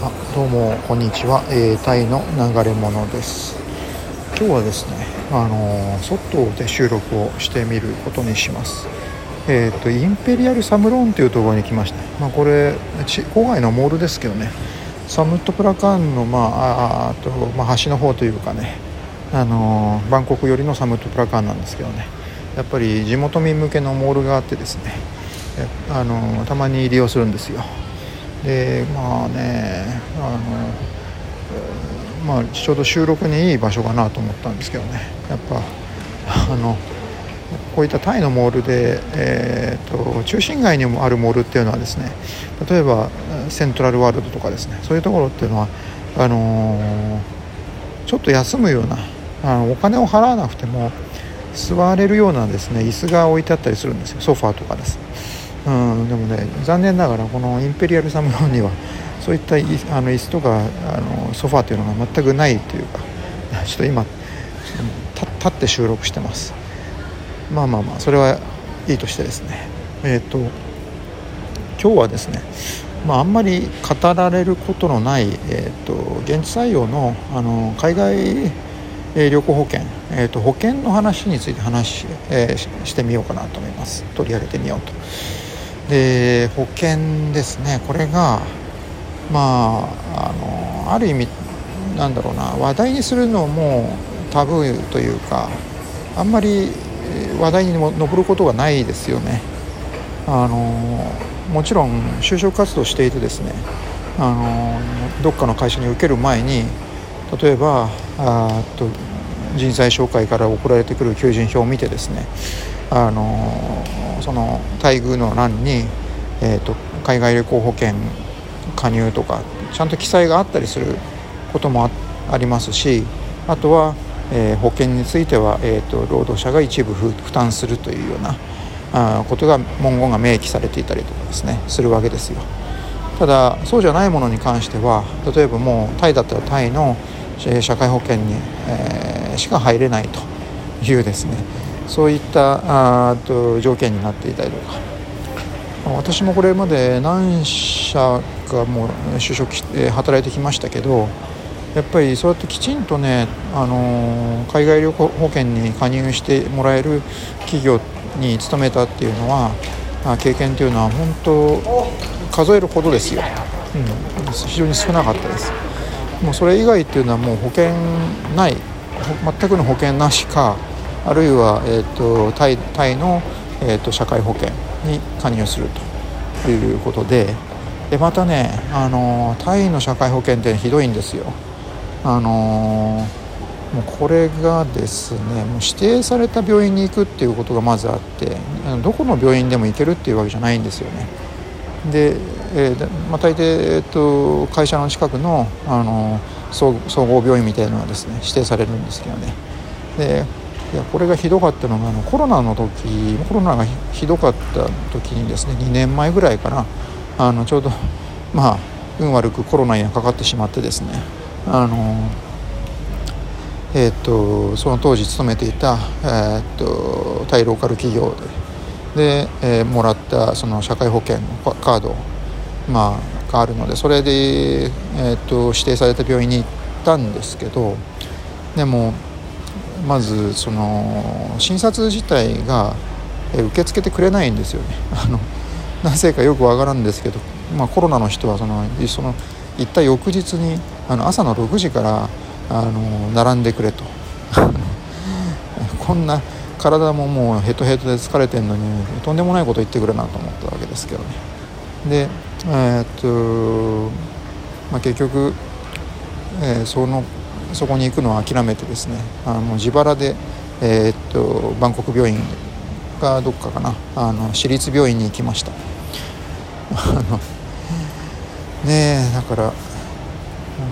あどうもこんにちは、えー、タイの流れ物です。今日はですねあのー、外で収録をしてみることにします。えっ、ー、とインペリアルサムローンというところに来ました。まあこれ郊外のモールですけどね。サムットプラカンのまああと、まあ、端の方というかねあのバンコク寄りのサムットプラカンなんですけどね。やっぱり地元民向けのモールがあってですねあのたまに利用するんですよ。でまあねあの、まあ、ちょうど収録にいい場所かなと思ったんですけどね。やっぱあのこういったタイのモールで、えーと、中心街にもあるモールっていうのはですね例えばセントラルワールドとかですねそういうところっていうのはあのー、ちょっと休むようなあのお金を払わなくても座れるようなですね椅子が置いてあったりするんですよ。ソファーとかです。うん、でもね残念ながらこのインペリアルサムロンにはそういったあの椅子とかあのソファーというのが全くないというか ちょっと今立って収録してます。まあまあまあそれはいいとしてですね。えっ、ー、と今日はですねまあ、あんまり語られることのない、えーと、現地採用のあの海外旅行保険、えーと、保険の話について話し、えー、してみようかなと思います。取り上げてみようと。で保険ですねこれがまああのある意味なんだろうな話題にするのもタブーというかあんまり話題にも上ることがないですよね。あのもちろん就職活動していてですねあのどっかの会社に受ける前に例えばあと人材紹介から送られてくる求人票を見てですねあのその待遇の欄に、えーと、海外旅行保険加入とかちゃんと記載があったりすることもありますしあとは、えー、保険については、えーと、労働者が一部負担するというようなあことが文言が明記されていたりとかですねするわけですよ。ただそうじゃないものに関しては例えばもうタイだったらタイの社会保険に、えー、しか入れないというですねそういったあと条件になっていたりとか。私もこれまで何社かもう就職して働いてきましたけどやっぱりそうやってきちんとね、あの海外旅行保険に加入してもらえる企業に勤めたっていうのは経験っていうのは本当数えるほどですよ、うん、非常に少なかったです。もうそれ以外っていうのはもう保険ない。全くの保険なしかあるいは、えーと、タイタイの、えーと、社会保険に加入するということででまたね、あのタイの社会保険ってひどいんですよ。あのもうこれがですねもう指定された病院に行くっていうことがまずあってどこの病院でも行けるっていうわけじゃないんですよね。で、えーまあ、大抵、えーと、会社の近くの、あの総合病院みたいなのがですね指定されるんですけどねでいやこれがひどかったのがあのコロナの時コロナがひどかった時にですね2年前ぐらいかな。あのちょうどまあ運悪くコロナにかかってしまってですね。あのえーと、その当時勤めていた、えーと、タイローカル企業でで、えー、もらったその社会保険のカード、まあ、があるのでそれで、えーと指定された病院に行ったんですけどでもまずその診察自体が受け付けてくれないんですよね。あのなぜかよくわからんですけど、まあ、コロナの人はそのその行った翌日にあの朝の6時からあの並んでくれと こんな体ももうヘトヘトで疲れてんのにとんでもないこと言ってくれなと思ったわけですけどねでえー、っと、まあ、結局、えー、そのそこに行くのを諦めてですねあの自腹で、えー、っとバンコク病院がどっかかなあの私立病院に行きました。ねえだからな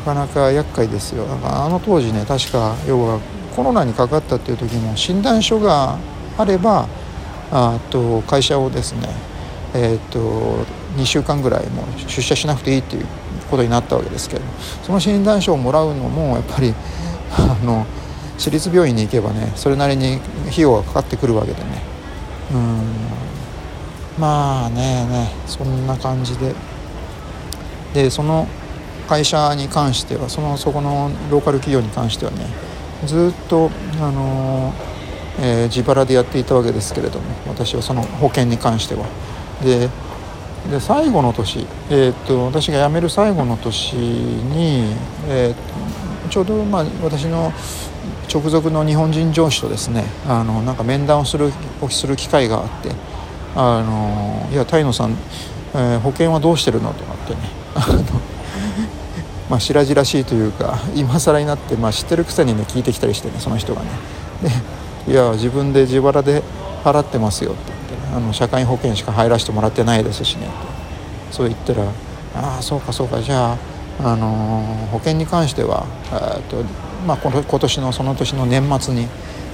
かなか厄介ですよ。かあの当時ね確か要はコロナにかかったっていう時も診断書があればあと会社をですねえー、っと2週間ぐらいもう出社しなくていいっていうことになったわけですけどその診断書をもらうのもやっぱりあの私立病院に行けばねそれなりに費用がかかってくるわけでね。うん。まあねねそんな感じで。でその会社に関してはそのそこのローカル企業に関してはねずっとあの、えー、自腹でやっていたわけですけれども私はその保険に関しては。でで最後の年、えーと、私が辞める最後の年に、えー、ちょうど、まあ、私の直属の日本人上司とですねあのなんか面談をするする機会があって「あのいや泰野さん、えー、保険はどうしてるの?」とかってね まあ白々しいというか今更になって、まあ、知ってるくせにね聞いてきたりしてねその人がねで「いや自分で自腹で払ってますよ」って、あの社会保険しか入らせてもらってないですしね。ってそう言ったら「ああそうかそうか。じゃあ、あのー、保険に関してはとまあ、この今年のその年の年末に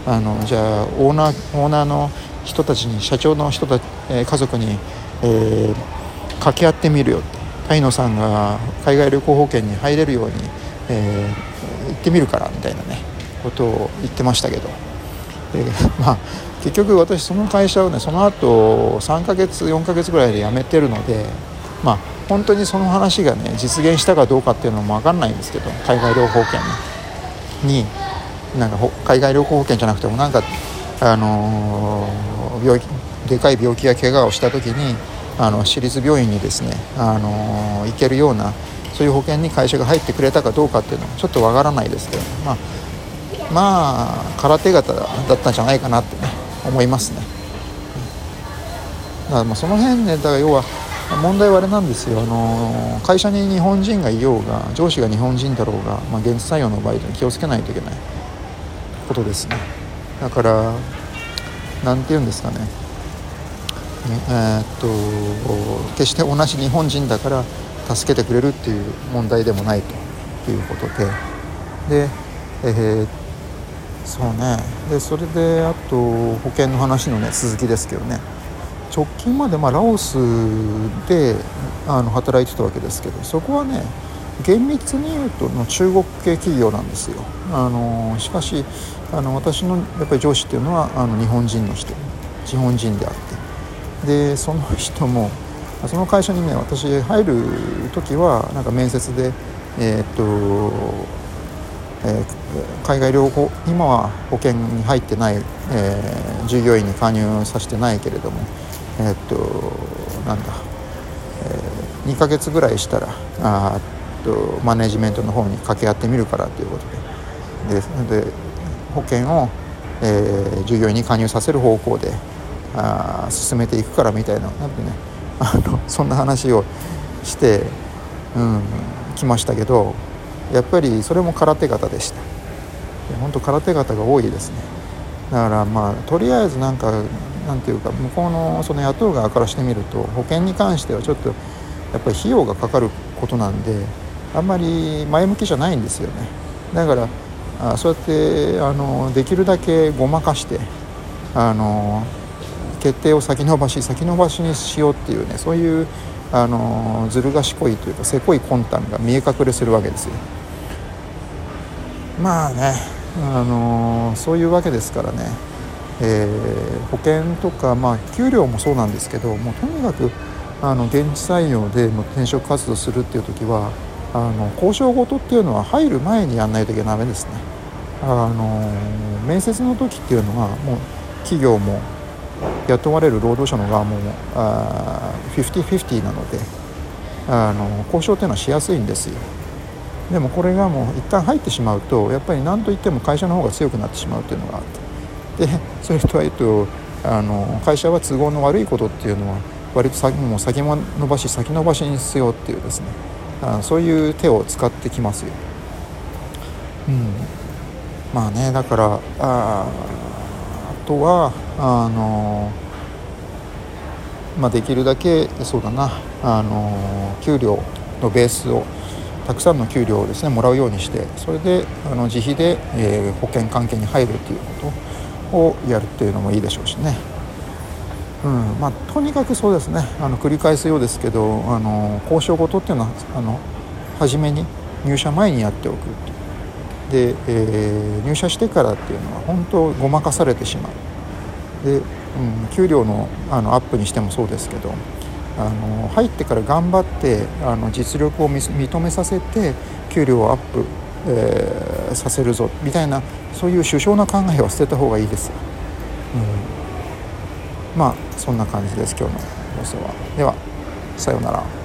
あのじゃあオーナーオーナーの人たちに社長の人たち、え、家族に、えー、掛け合ってみるよって。タイノさんが海外旅行保険に入れるように、えー、行ってみるからみたいなねことを言ってましたけど。で まあ結局私その会社をねその後3ヶ月4ヶ月ぐらいで辞めてるのでまあ本当にその話がね実現したかどうかっていうのも分かんないんですけど海外旅行保険になんか海外旅行保険じゃなくてもなんかあのー、病気でかい病気や怪我をした時にあの私立病院にですね、あのー、行けるようなそういう保険に会社が入ってくれたかどうかっていうのはちょっとわからないですけど、まあ、まあ空手形だったんじゃないかなってね思いますね。だからまあその辺ねだから要は問題はあれなんですよ、あの会社に日本人がいようが上司が日本人だろうが、まあ、現地採用の場合で気をつけないといけない。ことですね。だから何て言うんですかね。えー、っと決して同じ日本人だから助けてくれるっていう問題でもないということで。で、えー、そうね。でそれであと保険の話のね続きですけどね。直近までまあラオスであの働いてたわけですけどそこはね厳密に言うとの中国系企業なんですよ。あのしかしあの私のやっぱり上司っていうのはあの日本人の人。日本人であって。でその人もその会社にね私入る時はなんか面接でえー、っと、えー、海外旅行今は保険に入ってない、えー、従業員に加入させてないけれどもえっとなんだ、えー、2ヶ月ぐらいしたらあとマネジメントの方に掛け合ってみるからということででで保険を、えー、従業員に加入させる方向であ進めていくからみたいななんてねあのそんな話をして、うん、来ましたけどやっぱりそれも空手型でした。本当空手型が多いですね。だからまあとりあえずなんかなんていうか向こうのその雇う側からしてみると保険に関してはちょっとやっぱり費用がかかることなんであんまり前向きじゃないんですよね。だからあそうやってあのできるだけごまかしてあの決定を先延ばし先延ばしにしようっていうねそういうあのずる賢いというかせこい魂胆が見え隠れするわけですよ。まあね。あのそういうわけですからねえー、保険とか、まあ、給料もそうなんですけどもうとにかくあの現地採用で転職活動するっていう時はあの交渉事っていうのは入る前にやんないといけないですね。あの面接の時っていうのはもう企業も雇われる労働者の側もあ50-50なのであの交渉っていうのはしやすいんですよ。でもこれがもう一旦入ってしまうとやっぱり何といっても会社の方が強くなってしまうっていうのがあって。でそれとは、えっと、あの会社は都合の悪いことっていうのは割と先も先延ばし先延ばしにしようっていうですね。あそういう手を使ってきますよ。うん、まあねだからああとはあのまあ、できるだけそうだなあの給料のベースをたくさんの給料をですねもらうようにしてそれであの自費で、えー、保険関係に入るっていうことをやるっていうのもいいでしょうしね。うんまあ、とにかくそうですね。あの繰り返すようですけどあの交渉事っていうのはあの初めに入社前にやっておくで、えー、入社してからっていうのは本当ごまかされてしまう。で、うん、給料のあのアップにしてもそうですけどあの入ってから頑張ってあの実力を認めさせて給料をアップ、えー、させるぞみたいなそういう首相な考えは捨てた方がいいです、うん、まあそんな感じです今日の放送は。ではさようなら。